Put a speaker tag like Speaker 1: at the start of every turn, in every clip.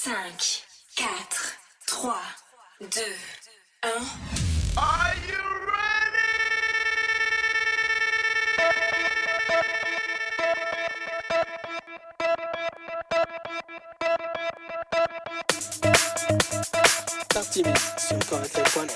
Speaker 1: 5, 4, 3, 2, 1.
Speaker 2: Are you ready?
Speaker 3: Parti sur
Speaker 4: le.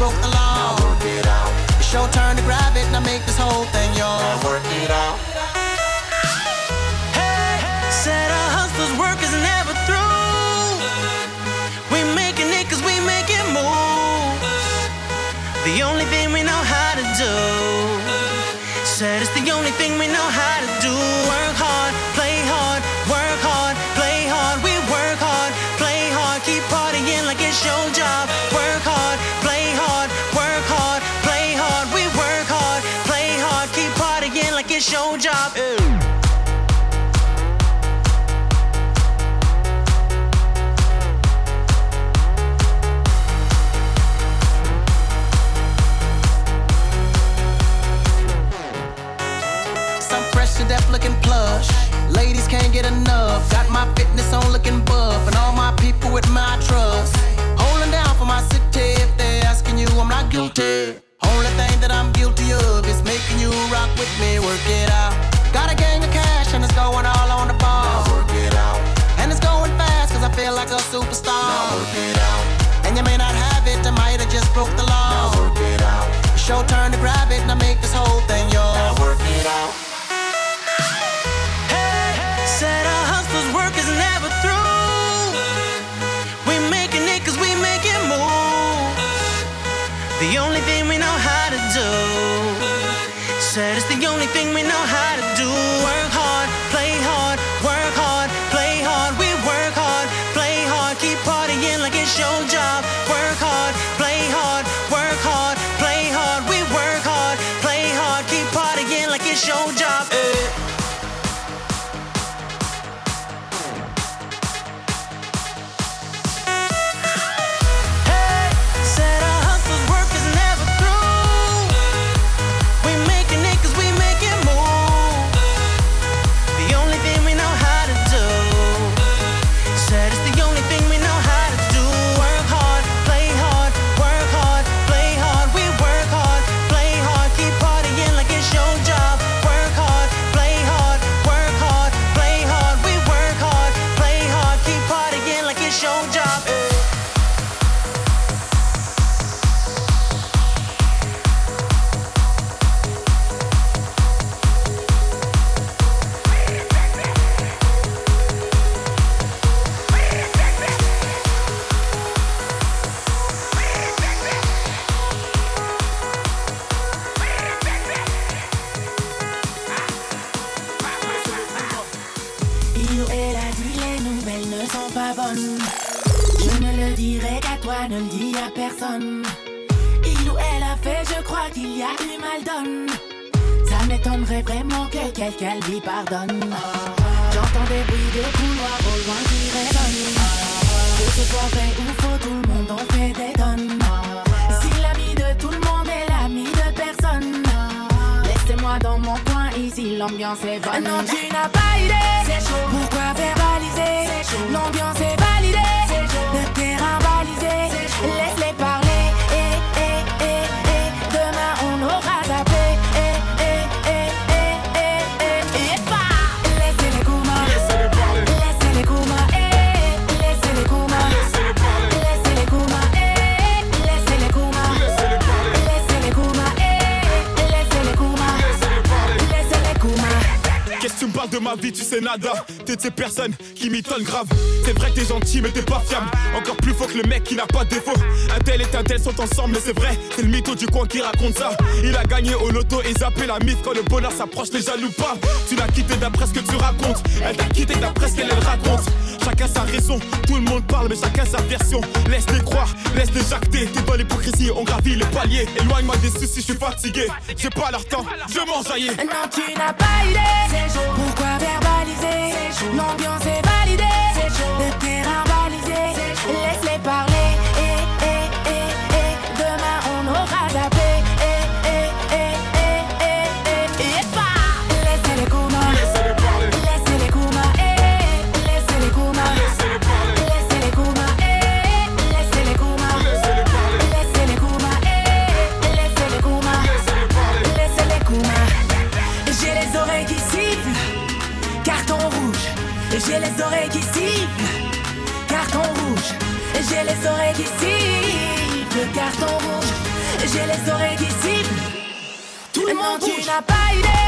Speaker 4: broke the law.
Speaker 5: Now work it out.
Speaker 4: It's your turn to grab it. Now make this whole thing yours.
Speaker 5: Now work it out.
Speaker 6: Hey, said hustler's work is never through. We making we making moves. The only thing we know how to do. Said
Speaker 7: qui
Speaker 8: n'a pas de défaut. Un tel et un tel sont ensemble, mais c'est vrai, c'est le mytho du coin qui raconte ça. Il a gagné au loto et zappé la mythe quand le bonheur s'approche, les jaloux pas. Tu l'as quitté d'après ce que tu racontes, elle t'a quitté d'après ce qu'elle raconte. Chacun sa raison, tout le monde parle, mais chacun sa version. Laisse-les croire, laisse-les jacter. T'es dans l'hypocrisie, on gravit les paliers. Éloigne-moi des soucis, je suis fatigué. J'ai pas leur temps, je m'enjailler.
Speaker 7: Non, tu n'as pas idée. Pourquoi verbaliser? L'ambiance est validée. les oreilles qui le carton rouge. J'ai les oreilles qui. Tout le monde, tu pas idée.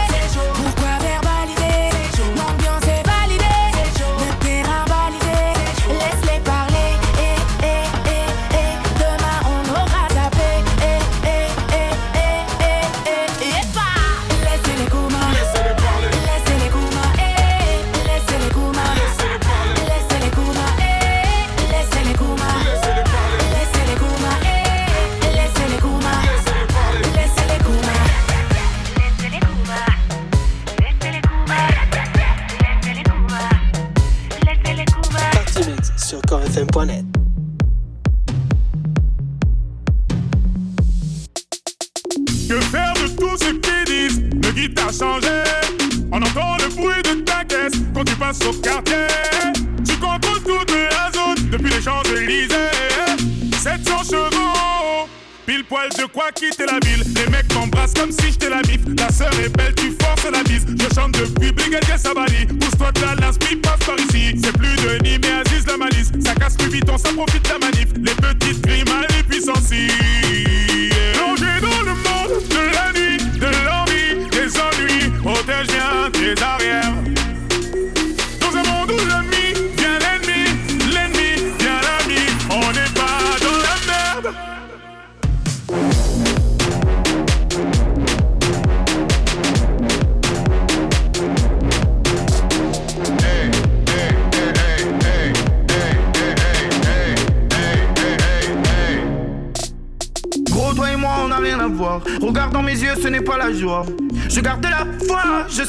Speaker 9: dégage Sabali. Pousse-toi de la lance, puis passe par ici. C'est plus de Nîmes mais Aziz la malice. Ça casse plus vite, on s'en profite la manif. Les petites
Speaker 10: grimaces et puis.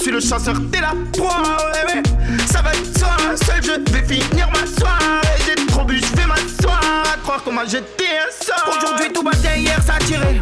Speaker 10: Je suis le chasseur, t'es la proie, bébé. Ça va être toi, seul je vais finir ma soirée. J'ai trop bu, je vais m'asseoir. À croire qu'on m'a jeté un sort. Aujourd'hui tout va hier ça a tiré.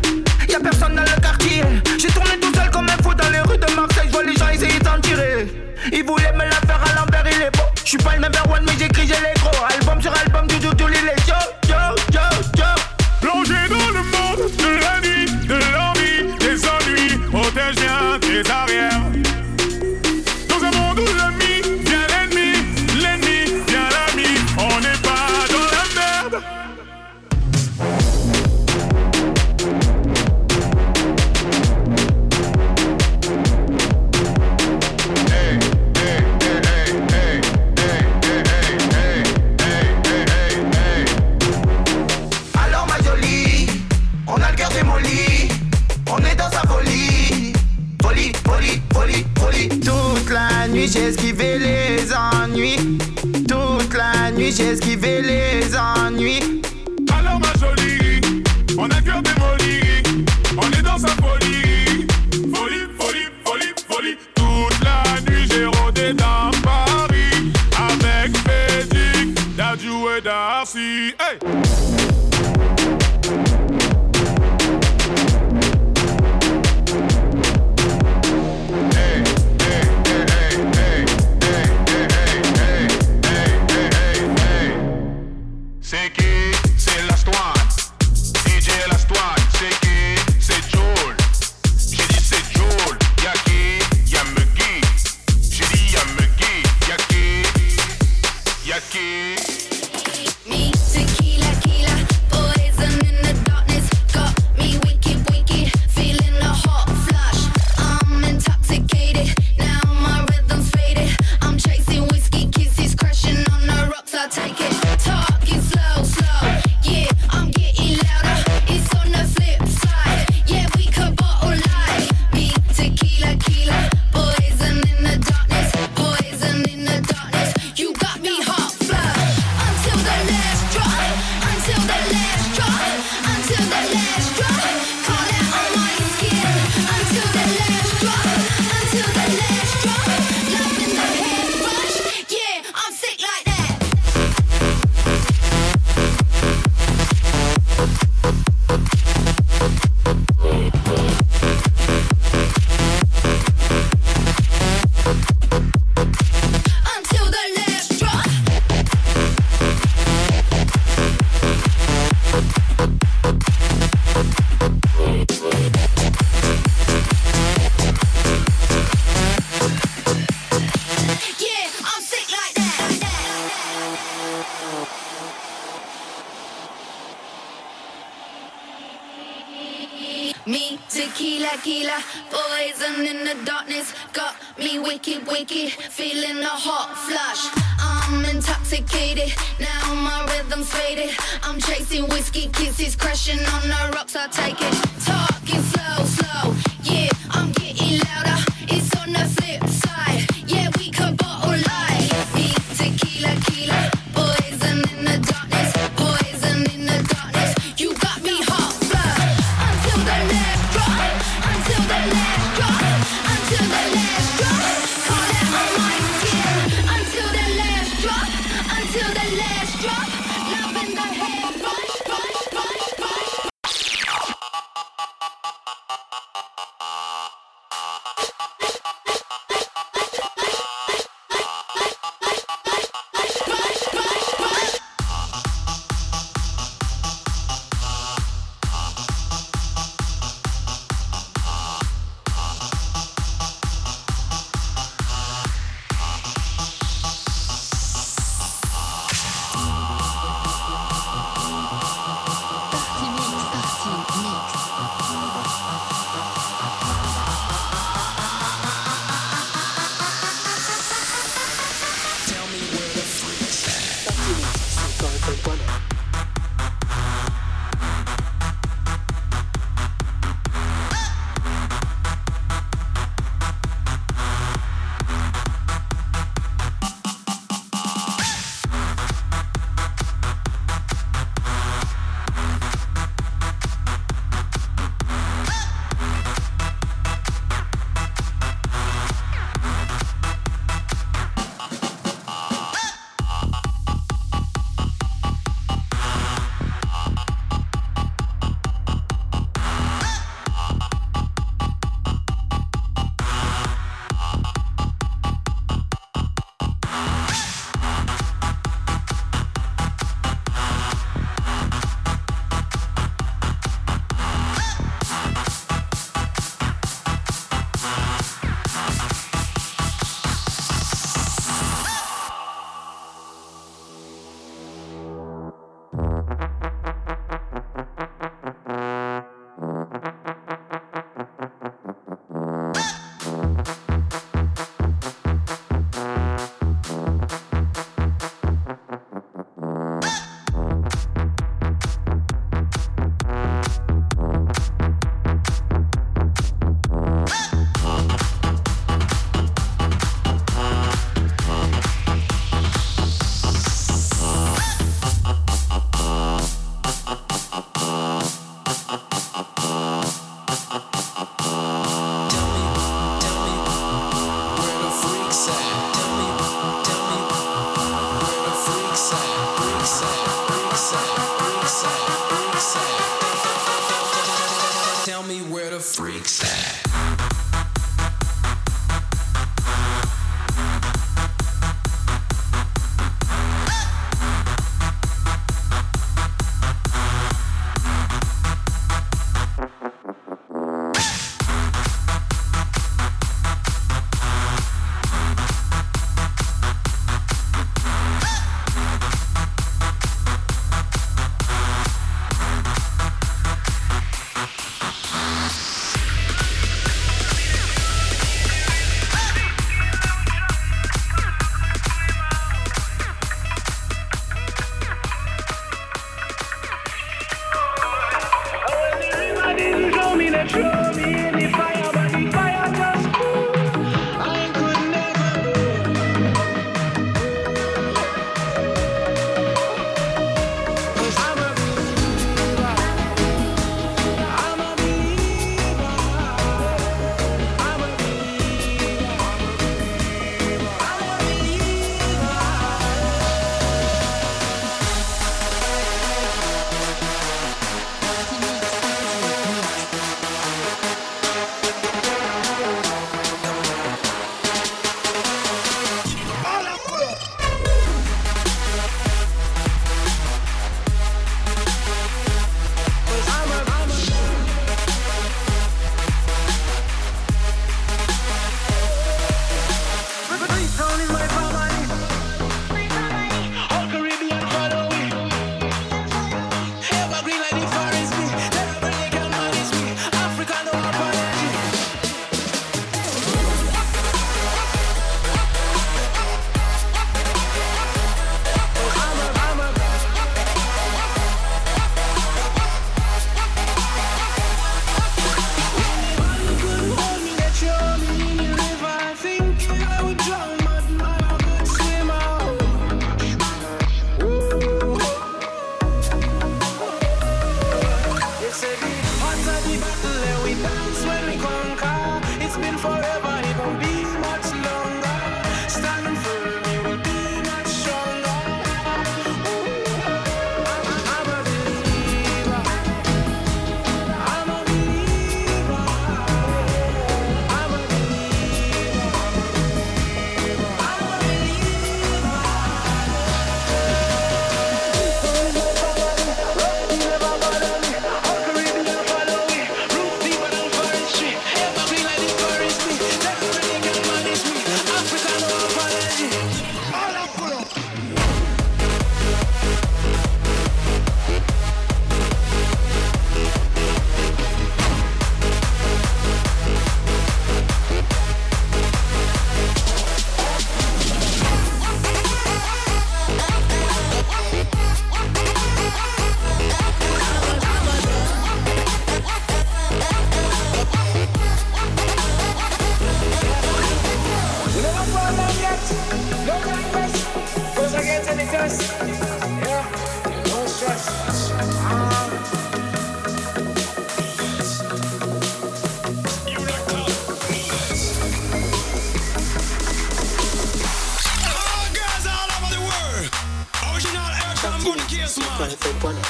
Speaker 11: for money.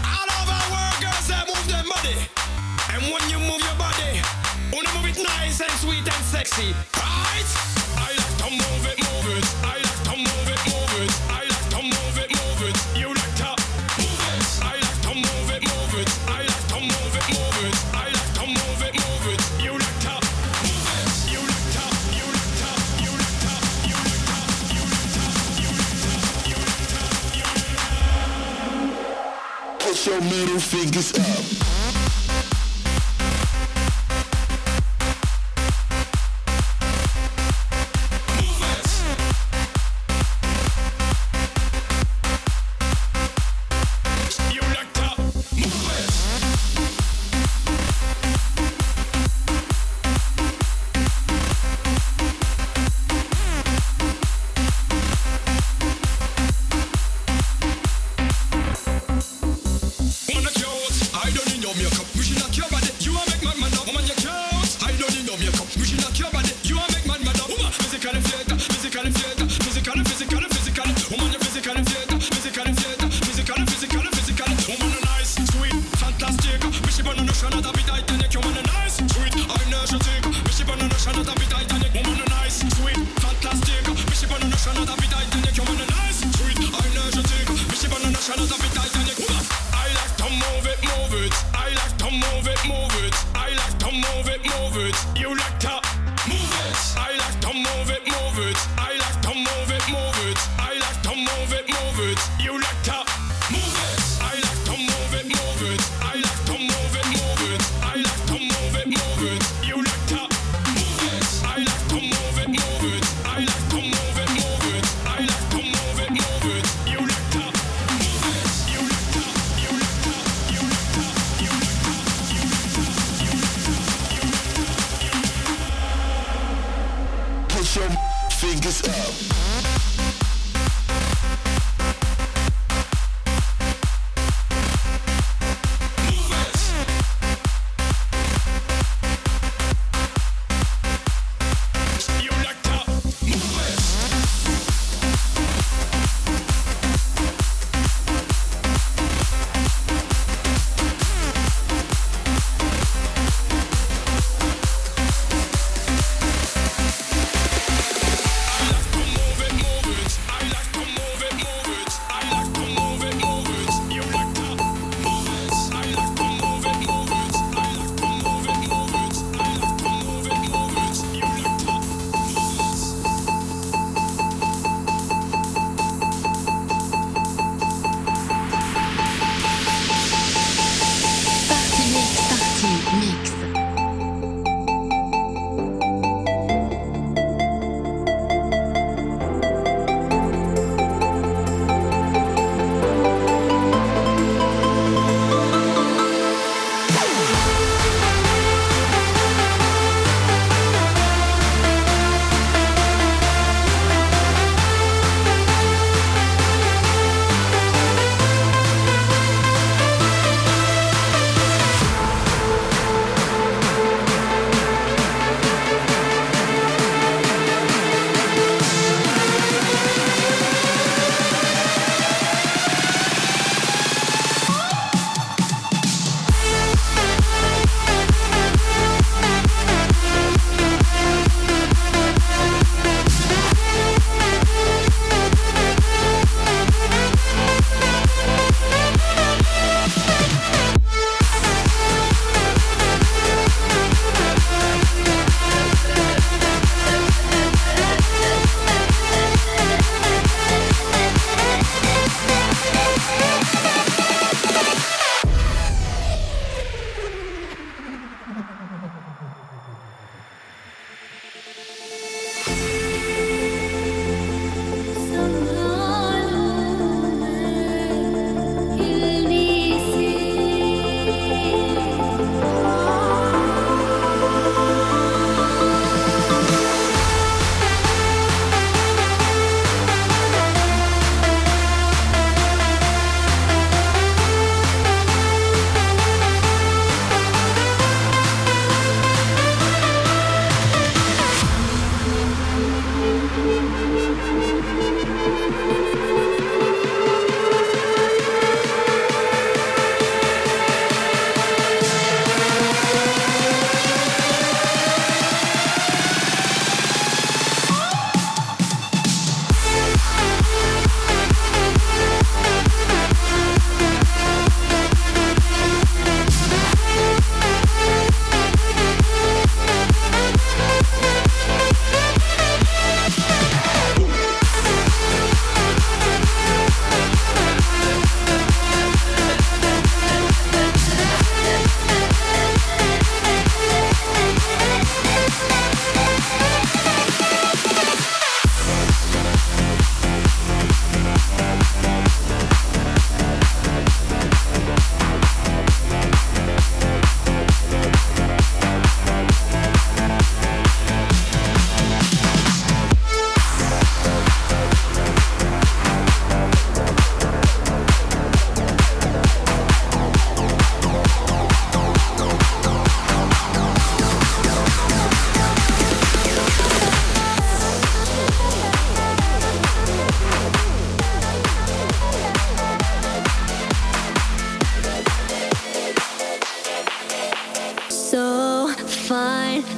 Speaker 8: All of our world girls that move their body. And when you move your body, only move it nice and sweet and sexy.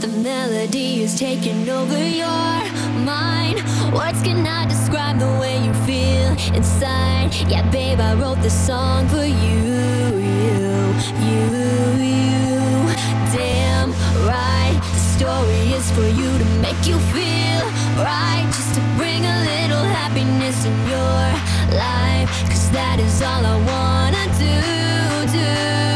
Speaker 12: The melody is taking over your mind. Words cannot describe the way you feel inside. Yeah, babe, I wrote this song for you, you, you, you. Damn right, the story is for you to make you feel right. Just to bring a little happiness in your life. Cause that is all I wanna do, do.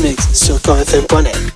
Speaker 13: Mix
Speaker 14: sur
Speaker 15: Core FM.net.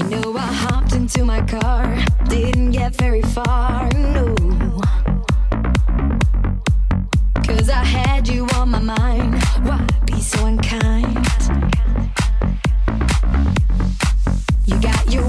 Speaker 14: You know, I hopped into my car, didn't get very far, no. Cause I had you on my mind, why be so unkind? You got your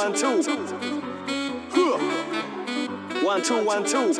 Speaker 16: one, two. One, two,
Speaker 17: one, two.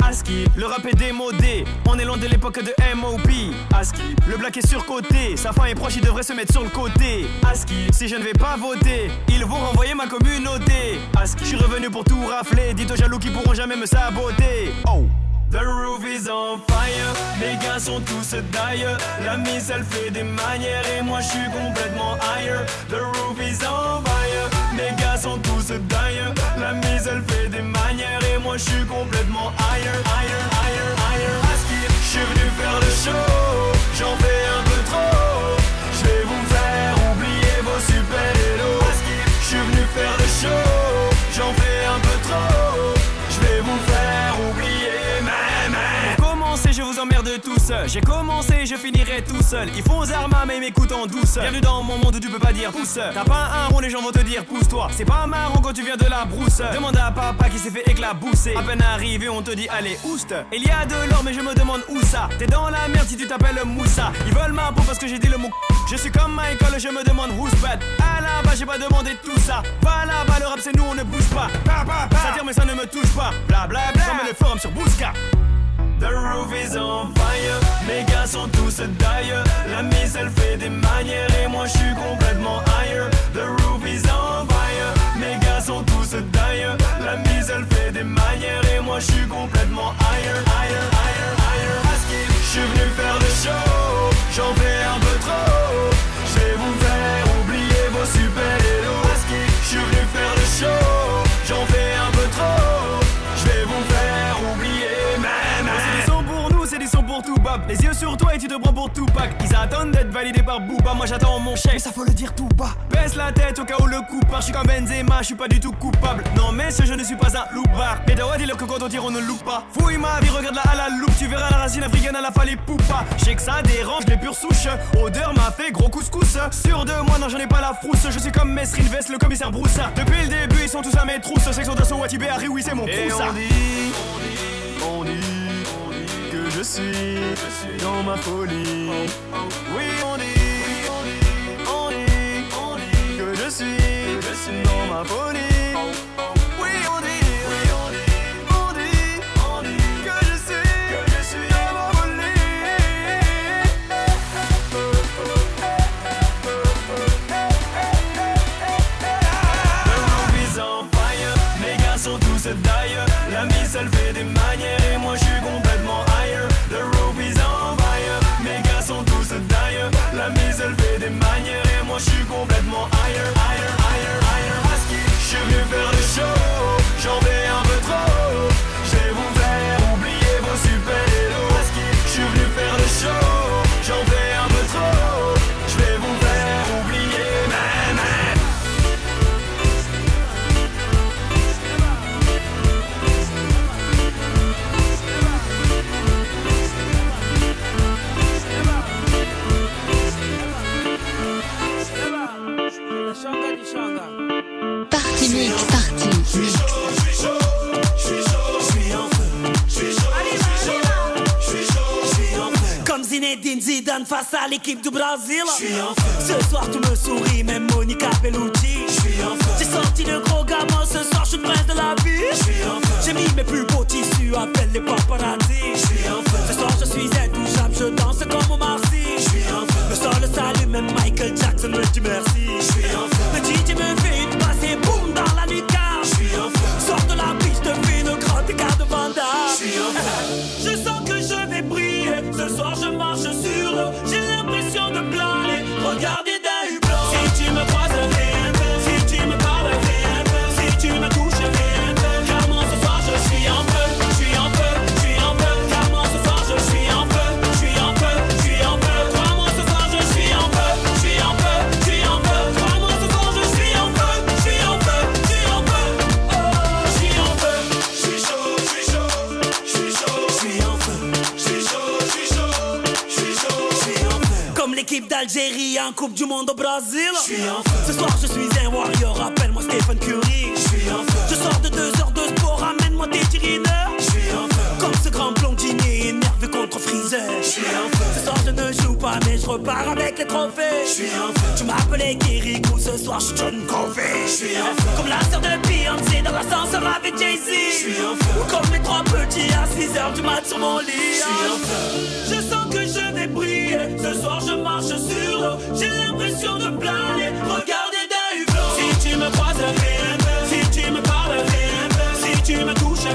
Speaker 16: ASCII, le rap est démodé, on est loin de l'époque de MOB. ASCII, le black est surcoté, sa fin est proche, il devrait se mettre sur le côté. Aski si je ne vais pas voter, ils vont renvoyer ma communauté. ASCII, je suis revenu pour tout rafler, dites aux jaloux qui pourront jamais me saboter. Oh. The roof is on fire, mes gars sont tous d'ailleurs. La mise elle fait des manières et moi je suis complètement higher. The roof is on fire, mes gars sont tous d'ailleurs. La mise elle fait des manières et moi je suis complètement higher, higher, higher, higher. Aski, je suis venu faire le show, J'ai commencé, je finirai tout seul. Ils font armes, mais m'écoutent en douceur. Bienvenue dans mon monde où tu peux pas dire pousse. T'as pas un rond, les gens vont te dire pousse-toi. C'est pas marrant quand tu viens de la brousse. Demande à papa qui s'est fait éclabousser. À peine arrivé, on te dit allez, ouste. Il y a de l'or, mais je me demande où ça. T'es dans la merde si tu t'appelles Moussa. Ils veulent ma peau parce que j'ai dit le mot. Je suis comme Michael, je me demande who's bad. À la bas, j'ai pas demandé tout ça. Pas là-bas, le rap c'est nous, on ne bouge pas. Ça tire, mais ça ne me touche pas. Bla bla bla. Le forum sur Bouska. The roof is on fire, mes gars sont tous d'ailleurs. La mise elle fait des manières et moi je suis complètement higher. The roof is on fire, mes gars sont tous d'ailleurs. La mise elle fait des manières et moi je suis complètement higher, higher, higher. Aski, je suis venu faire le show, j'en fais un peu trop. Je vais vous faire oublier vos super-héros. Aski, je suis venu faire le show, Les yeux sur toi et tu te prends pour tout pack. Ils attendent d'être validés par Booba. Moi j'attends mon chèque. Mais ça faut le dire tout bas. Baisse la tête au cas où le coup part. Je suis comme Benzema, je suis pas du tout coupable. Non, mais ce je ne suis pas un loupard. Mais doit dire que quand on tire, on ne loupe pas. Fouille ma vie, regarde la à la loupe. Tu verras la racine africaine à la falée poupa. Je sais que ça dérange les pures souches. Odeur m'a fait gros couscous. Sûr de moi, non, j'en ai pas la frousse. Je suis comme Mesrine Vest, le commissaire Broussard. Depuis le début, ils sont tous à mes trousses. Section d'assaut, Watibé, Harry, oui, c'est mon
Speaker 18: Et
Speaker 16: Proussard.
Speaker 18: on dit, on dit que je suis dans ma folie. Oui, on dit,
Speaker 19: l'équipe du Brésil. Ce soir tu me souris, même Monica Bellucci. J'ai sorti le gros gamin, ce soir je suis prince de la vie. J'ai mis mes plus beaux tissus, appelle les paparazzi. Ce soir je suis intouchable, je danse comme Omar Sy Le sol le salut, même Michael Jackson me dit merci l'Algérie en Coupe du Monde au Brésil. Feu. Ce soir, je suis un warrior. Appelle-moi Stephen Curry. Je sors de deux heures de sport. Ramène-moi tes tirineurs. J'suis en feu. Comme ce grand blondinier énervé contre Freezer. J'suis en feu. Ce soir, je ne joue pas, mais je repars avec les trophées. J'suis en feu. Tu m'appelais Kirikou. Ce soir, je John Covey. J'suis en feu. Comme la sœur de Beyoncé dans l'ascenseur avec Jay-Z. J'suis en feu. Comme les trois petits à 6 heures du mat sur mon lit. Je sens que je vais briller. Ce soir je marche sur l'eau, j'ai l'impression de planer. Regardez d'un hublot. Si tu me croises, si tu me parles, si tu me touches,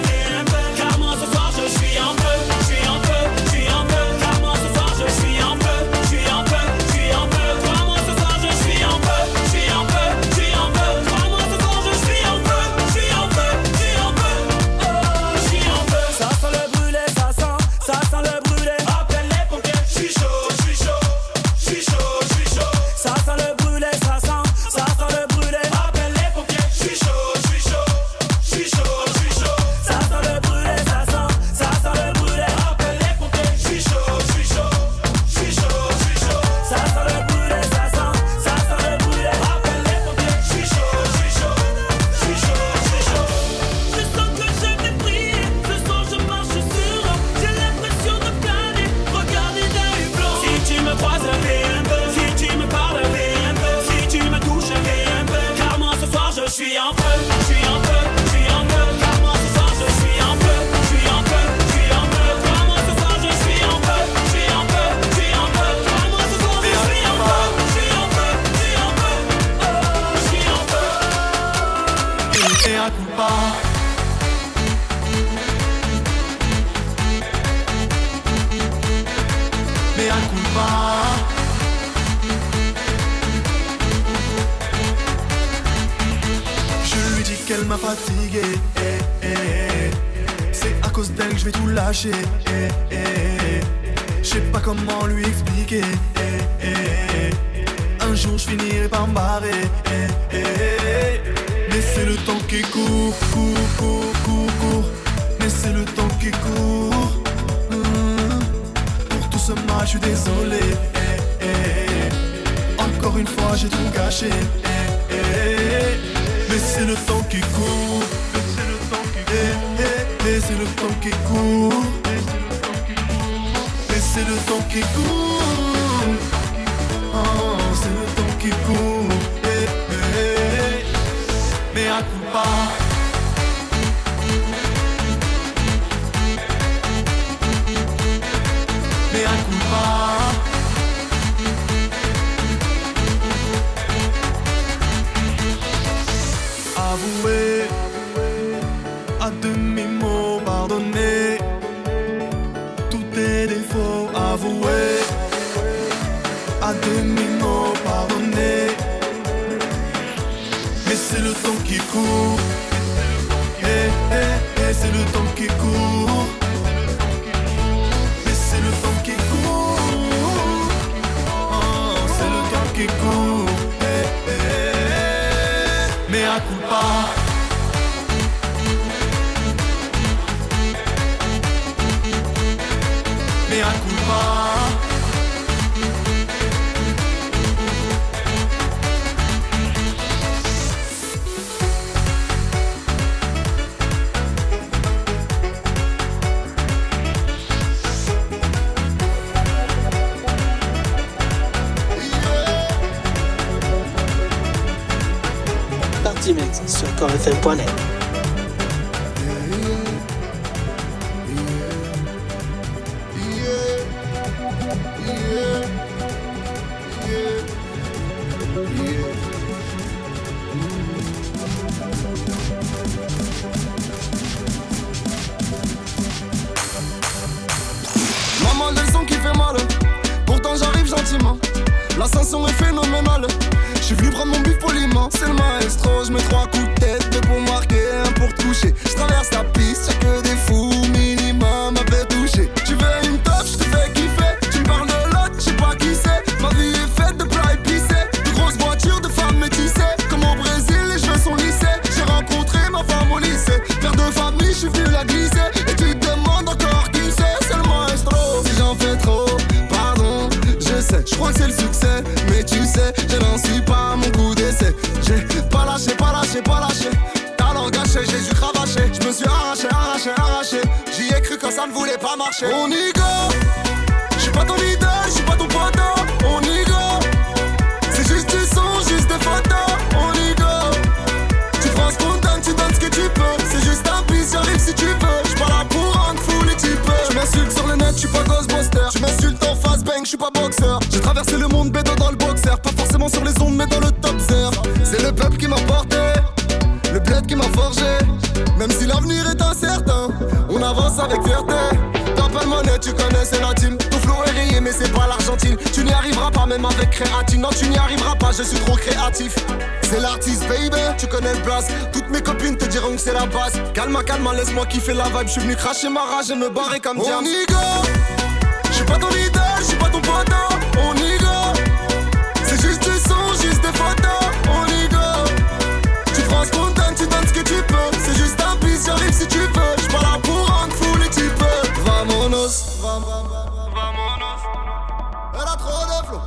Speaker 20: qu'elle m'a fatigué. Eh. C'est à cause d'elle que je vais tout lâcher. Je sais pas comment lui expliquer. Un jour je finirai par me barrer. Mais c'est le temps qui court, court, court, court, court. Mais c'est le temps qui court. Pour tout ce mal, je suis désolé. Encore une fois, j'ai tout gâché. C'est le temps qui court. Eh, eh, eh, c'est le temps qui court. c'est le temps qui court. Laissez le temps qui court. C'est le temps qui court. Mais à coup pas.
Speaker 17: Calme, calme, laisse-moi kiffer la vibe. Je suis venu cracher ma rage et me barrer comme diable. On y. Je suis pas ton idole, je suis pas ton pote. Hein. On y go. C'est juste du son, juste des photos. On y go. Tu prends ce qu'on donne, tu donnes ce que tu peux. C'est juste un bis, j'arrive si tu veux. Je pas là pour rendre fou les types. Vamonos. Vamonos. Elle a trop de flow.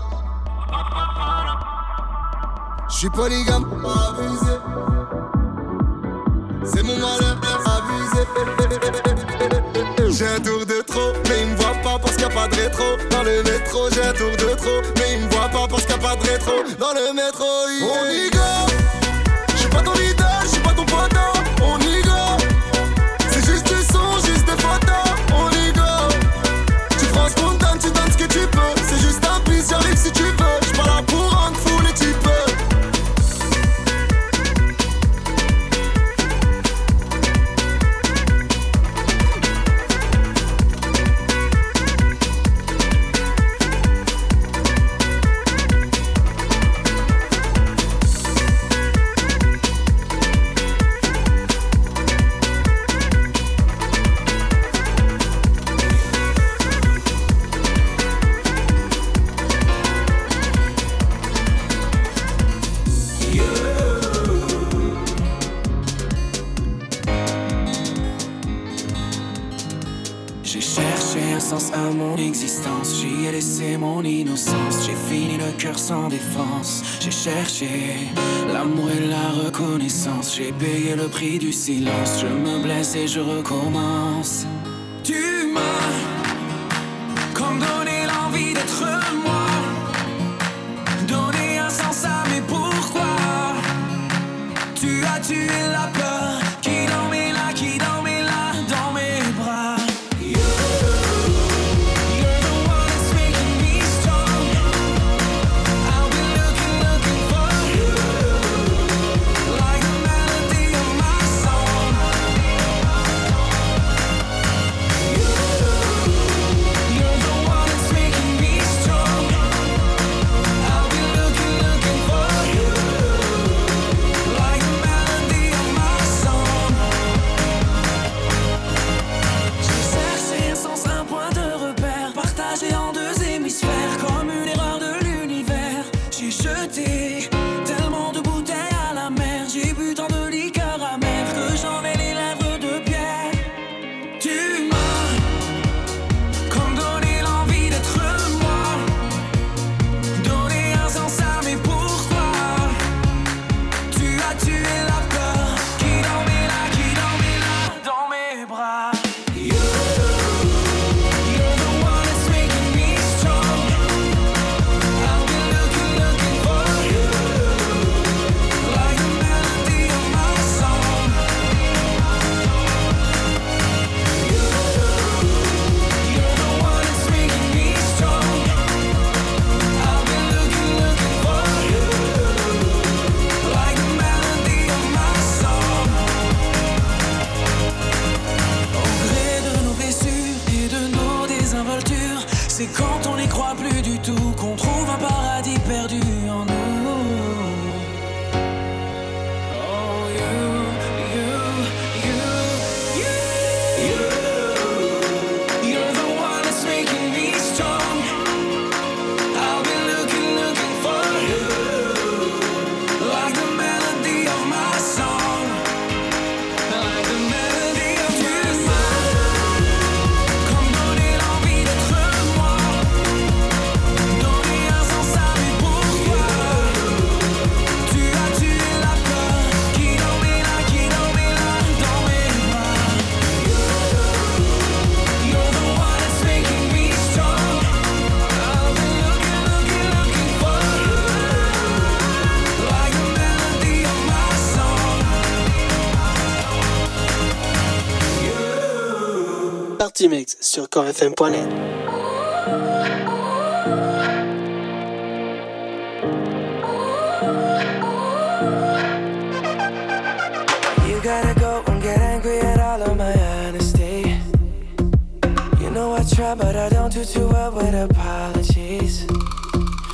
Speaker 17: Je suis polygame, pas abusé. C'est mon j'ai un tour de trop, mais ils me voit pas parce qu'il n'y a pas de rétro. Dans le métro, j'ai un tour de trop, mais ils me voit pas parce qu'il n'y a pas de rétro. Dans le métro, yeah. on y go.
Speaker 21: l'amour et la reconnaissance. J'ai payé le prix du silence. Je me blesse et je recommence. Sur corefm.net. You gotta go and get angry at all of my honesty. You
Speaker 3: know I
Speaker 22: try, but I don't do too well with apologies.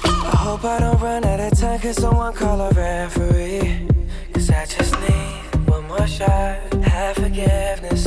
Speaker 22: I hope I don't run out of time, cause someone call a referee. Cause I just need one more shot, have forgiveness.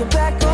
Speaker 22: your back